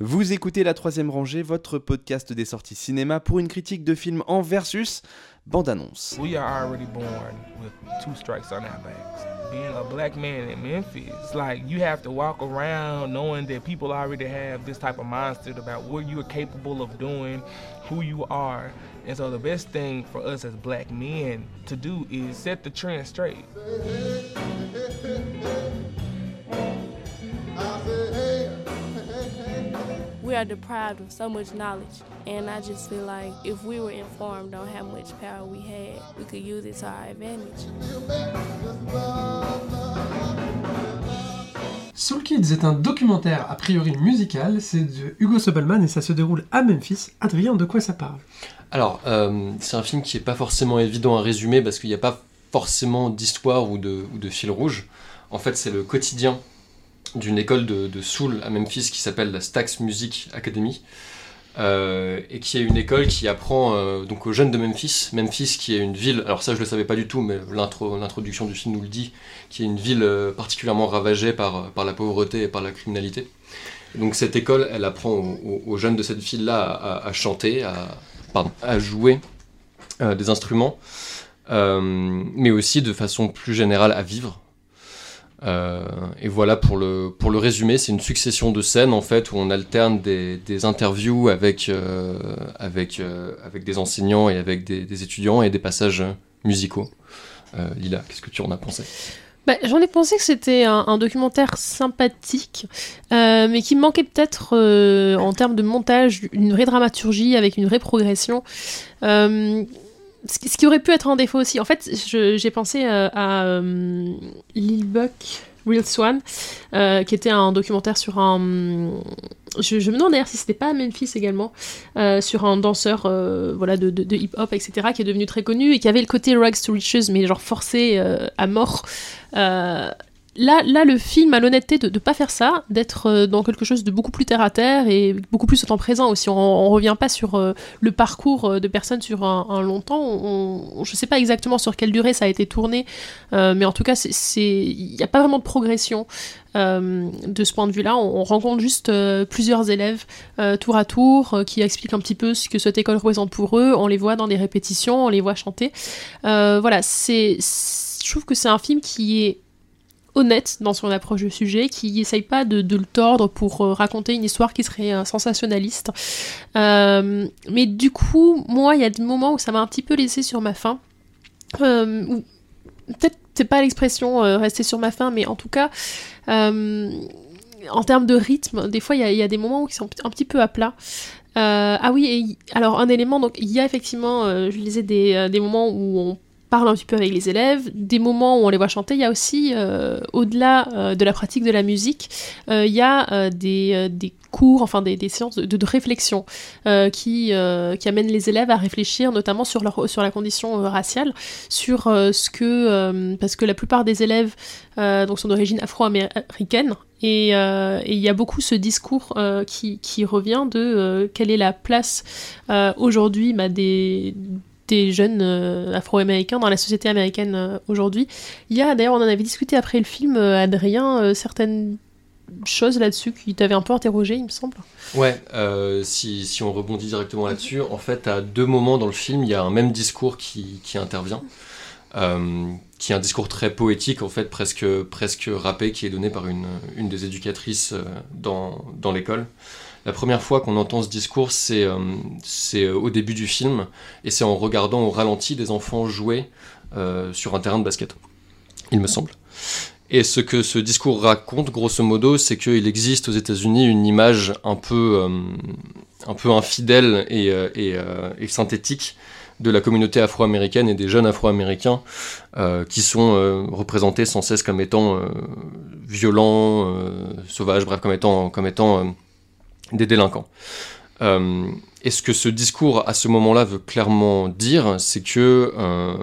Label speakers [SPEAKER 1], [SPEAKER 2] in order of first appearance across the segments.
[SPEAKER 1] Vous écoutez La Troisième Rangée, votre podcast des sorties cinéma pour une critique de film en versus bande-annonce.
[SPEAKER 2] We are already born with two strikes on our backs. Being a black man in Memphis, like you have to walk around knowing that people already have this type of mindset about what you are capable of doing, who you are. And so the best thing for us as black men to do is set the trend straight.
[SPEAKER 3] Are deprived of so much knowledge. And I just feel like if we were informed on how much power we had, we could use it to our advantage.
[SPEAKER 4] Soul Kids est un documentaire a priori musical, c'est de Hugo Sobelman et ça se déroule à Memphis. Adrien, de quoi ça parle?
[SPEAKER 5] Alors, euh, c'est un film qui n'est pas forcément évident à résumer parce qu'il n'y a pas forcément d'histoire ou de, ou de fil rouge. En fait, c'est le quotidien d'une école de, de, soul à Memphis qui s'appelle la Stax Music Academy. Euh, et qui est une école qui apprend euh, donc aux jeunes de Memphis. Memphis qui est une ville, alors ça je le savais pas du tout, mais l'introduction du film nous le dit, qui est une ville euh, particulièrement ravagée par, la pauvreté et par la criminalité. Donc cette école, elle apprend aux, jeunes de cette ville-là à, chanter, à, jouer des instruments, mais aussi de façon plus générale à vivre. Euh, et voilà pour le, pour le résumé, c'est une succession de scènes en fait où on alterne des, des interviews avec, euh, avec, euh, avec des enseignants et avec des, étudiants et des passages musicaux. Lila, qu'est-ce que tu en as pensé?
[SPEAKER 6] Bah, J'en ai pensé que c'était un, documentaire sympathique, mais qui manquait peut-être en termes de montage une vraie dramaturgie avec une vraie progression ce qui aurait pu être un défaut aussi. En fait, j'ai pensé euh, à euh, Lil Buck, Real Swan, euh, qui était un documentaire sur un. Je, me demande d'ailleurs si c'était pas Memphis également, sur un danseur voilà, de, de, de hip-hop, etc., qui est devenu très connu et qui avait le côté Rags to Riches, mais genre forcé à mort là, là, le film a l'honnêteté de ne pas faire ça, d'être euh, dans quelque chose de beaucoup plus terre à terre et beaucoup plus au temps présent aussi. On, on revient pas sur euh, le parcours euh, de personnes sur un, un long temps. On, je sais pas exactement sur quelle durée ça a été tourné, euh, mais en tout cas, il n'y a pas vraiment de progression. Euh, de ce point de vue-là, on, on, rencontre juste euh, plusieurs élèves tour à tour qui expliquent un petit peu ce que cette école représente pour eux. On les voit dans des répétitions, on les voit chanter. voilà, c'est, je trouve que c'est un film qui est honnête dans son approche du sujet, qui essaye pas de, de le tordre pour euh, raconter une histoire qui serait euh, sensationnaliste. Euh, mais du coup, moi, il y a des moments où ça m'a un petit peu laissé sur ma faim. Euh, Peut-être c'est pas l'expression rester sur ma faim, mais en tout cas, en termes de rythme, des fois, il y, y, a des moments où ils sont un petit peu à plat. ah oui, et, alors un élément, donc il y a effectivement, je lisais des, des moments où on parle un petit peu avec les élèves, des moments où on les voit chanter. Il y a aussi, euh, au-delà euh, de la pratique de la musique, euh, il y a des, des, cours, enfin des, des séances de, réflexion qui, qui amènent les élèves à réfléchir notamment sur, leur, sur la condition raciale, sur ce que... parce que la plupart des élèves donc sont d'origine afro-américaine et il y a beaucoup ce discours qui, qui, revient de quelle est la place aujourd'hui bah, des des jeunes euh, afro-américains dans la société américaine euh, aujourd'hui. Il y a d'ailleurs, on en avait discuté après le film, euh, Adrien, certaines choses là-dessus qui t'avaient un peu interrogé, il me semble.
[SPEAKER 5] Ouais, si, si, on rebondit directement là-dessus, en fait, à deux moments dans le film, il y a un même discours qui, qui intervient, qui est un discours très poétique, en fait, presque, presque rappé, qui est donné par une, une des éducatrices dans, dans l'école. La première fois qu'on entend ce discours, c'est euh, au début du film, et c'est en regardant au ralenti des enfants jouer euh, sur un terrain de basket, il me semble. Et ce que ce discours raconte, grosso modo, c'est qu'il existe aux États-Unis une image un peu, euh, un peu infidèle et, euh, euh, synthétique de la communauté afro-américaine et des jeunes afro-américains euh, qui sont représentés sans cesse comme étant violents, sauvages, bref, comme étant, comme étant des délinquants. Euh, et ce que ce discours à ce moment-là veut clairement dire, c'est que euh,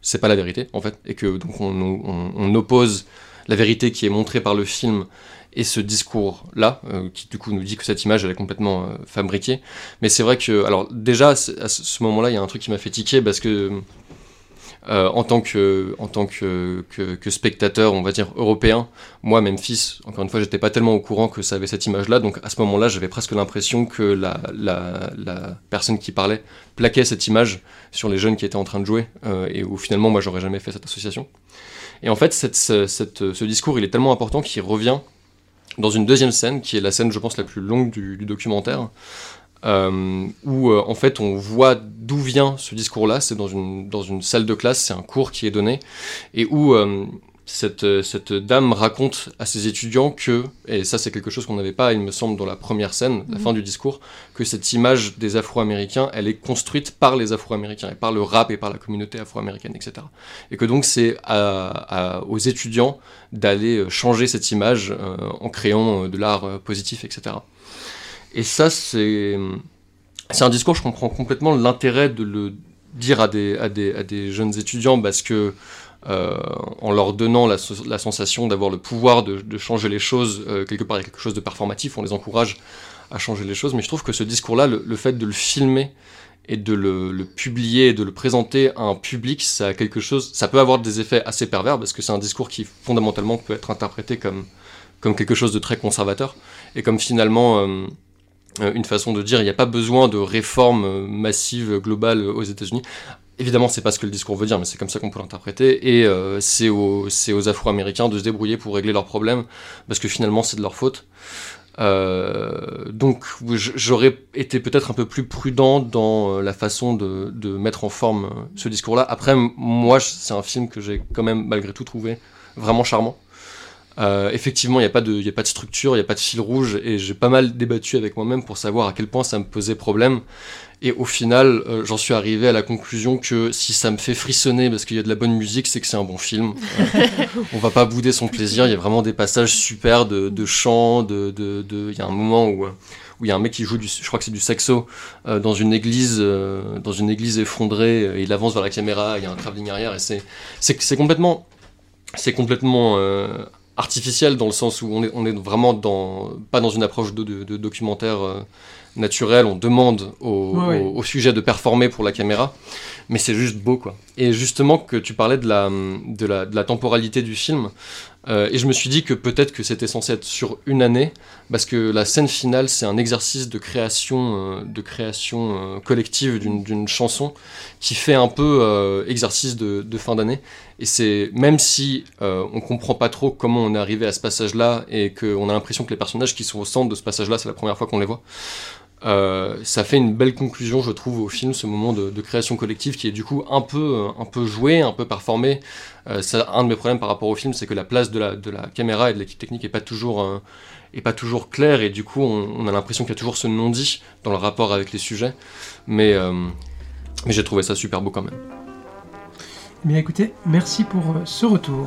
[SPEAKER 5] c'est pas la vérité en fait, et que donc on, oppose la vérité qui est montrée par le film et ce discours-là, euh, qui du coup nous dit que cette image elle est complètement euh, fabriquée. Mais c'est vrai que, alors déjà à ce moment-là, il y a un truc qui m'a fait tiquer parce que euh, en tant, que, spectateur, on va dire, européen, moi, Memphis, encore une fois, j'étais pas tellement au courant que ça avait cette image-là, donc à ce moment-là, j'avais presque l'impression que la, personne qui parlait plaquait cette image sur les jeunes qui étaient en train de jouer, euh, et où finalement, moi, j'aurais jamais fait cette association. Et en fait, ce discours, il est tellement important qu'il revient dans une deuxième scène, qui est la scène, je pense, la plus longue du documentaire, euh, où euh, en fait on voit d'où vient ce discours-là. C'est dans une, dans une salle de classe, c'est un cours qui est donné, et où euh, cette, cette, dame raconte à ses étudiants que, et ça c'est quelque chose qu'on n'avait pas, il me semble, dans la première scène, la mhm. fin du discours, que cette image des Afro-Américains, elle est construite par les Afro-Américains, et par le rap et par la communauté afro-américaine, etc. Et que donc c'est aux étudiants d'aller changer cette image en créant de l'art positif, etc. Et ça, c'est un discours, je comprends complètement l'intérêt de le dire à des, jeunes étudiants parce que euh, en leur donnant la, sensation d'avoir le pouvoir de, changer les choses, euh, quelque part il y a quelque chose de performatif, on les encourage à changer les choses, mais je trouve que ce discours-là, le, fait de le filmer et de le, publier de le présenter à un public, ça a quelque chose, ça peut avoir des effets assez pervers parce que c'est un discours qui fondamentalement peut être interprété comme, quelque chose de très conservateur. Et comme finalement euh, une façon de dire il n'y a pas besoin de réformes euh, massives, globales aux États-Unis. Évidemment, c'est pas ce que le discours veut dire, mais c'est comme ça qu'on peut l'interpréter. Et euh, c'est aux, aux Afro-Américains de se débrouiller pour régler leurs problèmes, parce que finalement, c'est de leur faute. Euh, donc, j'aurais été peut-être un peu plus prudent dans la façon de, de mettre en forme ce discours-là. Après, moi, c'est un film que j'ai quand même, malgré tout, trouvé vraiment charmant. Euh, effectivement, il n'y a, pas de, a pas de structure, il n'y a pas de fil rouge, et j'ai pas mal débattu avec moi-même pour savoir à quel point ça me posait problème. Et au final, euh, j'en suis arrivé à la conclusion que si ça me fait frissonner parce qu'il y a de la bonne musique, c'est que c'est un bon film. Euh, on va pas bouder son plaisir. Il y a vraiment des passages super de, de chant. De, de, Il y a un moment où où il y a un mec qui joue du, je crois que c'est du saxo dans une église, dans une église effondrée. Et il avance vers la caméra. Il y a un travelling arrière et c'est, c'est, complètement, c'est complètement artificiel dans le sens où on est, on est vraiment dans, pas dans une approche de, de, documentaire euh, naturel, on demande au, sujet de performer pour la caméra, mais c'est juste beau quoi. Et justement que tu parlais de la, de la, de la temporalité du film, euh, et je me suis dit que peut-être que c'était censé être sur une année, parce que la scène finale, c'est un exercice de création, euh, de création euh, collective d'une chanson qui fait un peu exercice de, de fin d'année. Et c'est même si on comprend pas trop comment on est arrivé à ce passage-là et qu'on a l'impression que les personnages qui sont au centre de ce passage-là, c'est la première fois qu'on les voit. Ça fait une belle conclusion, je trouve, au film, ce moment de, création collective qui est du coup un peu, un peu joué, un peu performé, euh, un de mes problèmes par rapport au film, c'est que la place de la, caméra et de l'équipe technique est pas toujours euh, pas toujours claire et du coup on, a l'impression qu'il y a toujours ce non-dit dans le rapport avec les sujets. Mais, euh, j'ai trouvé ça super beau quand même.
[SPEAKER 4] Mais écoutez, merci pour ce retour.